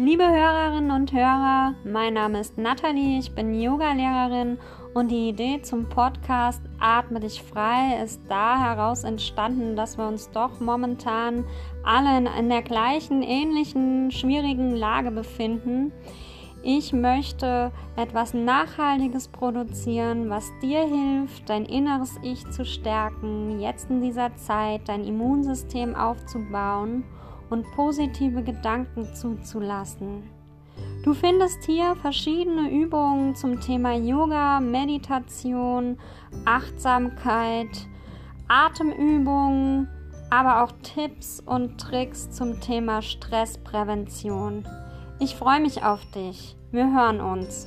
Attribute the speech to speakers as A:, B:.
A: Liebe Hörerinnen und Hörer, mein Name ist Nathalie, ich bin Yoga-Lehrerin und die Idee zum Podcast Atme dich frei ist da heraus entstanden, dass wir uns doch momentan alle in, in der gleichen, ähnlichen, schwierigen Lage befinden. Ich möchte etwas Nachhaltiges produzieren, was dir hilft, dein inneres Ich zu stärken, jetzt in dieser Zeit dein Immunsystem aufzubauen und positive Gedanken zuzulassen. Du findest hier verschiedene Übungen zum Thema Yoga, Meditation, Achtsamkeit, Atemübungen, aber auch Tipps und Tricks zum Thema Stressprävention. Ich freue mich auf dich. Wir hören uns.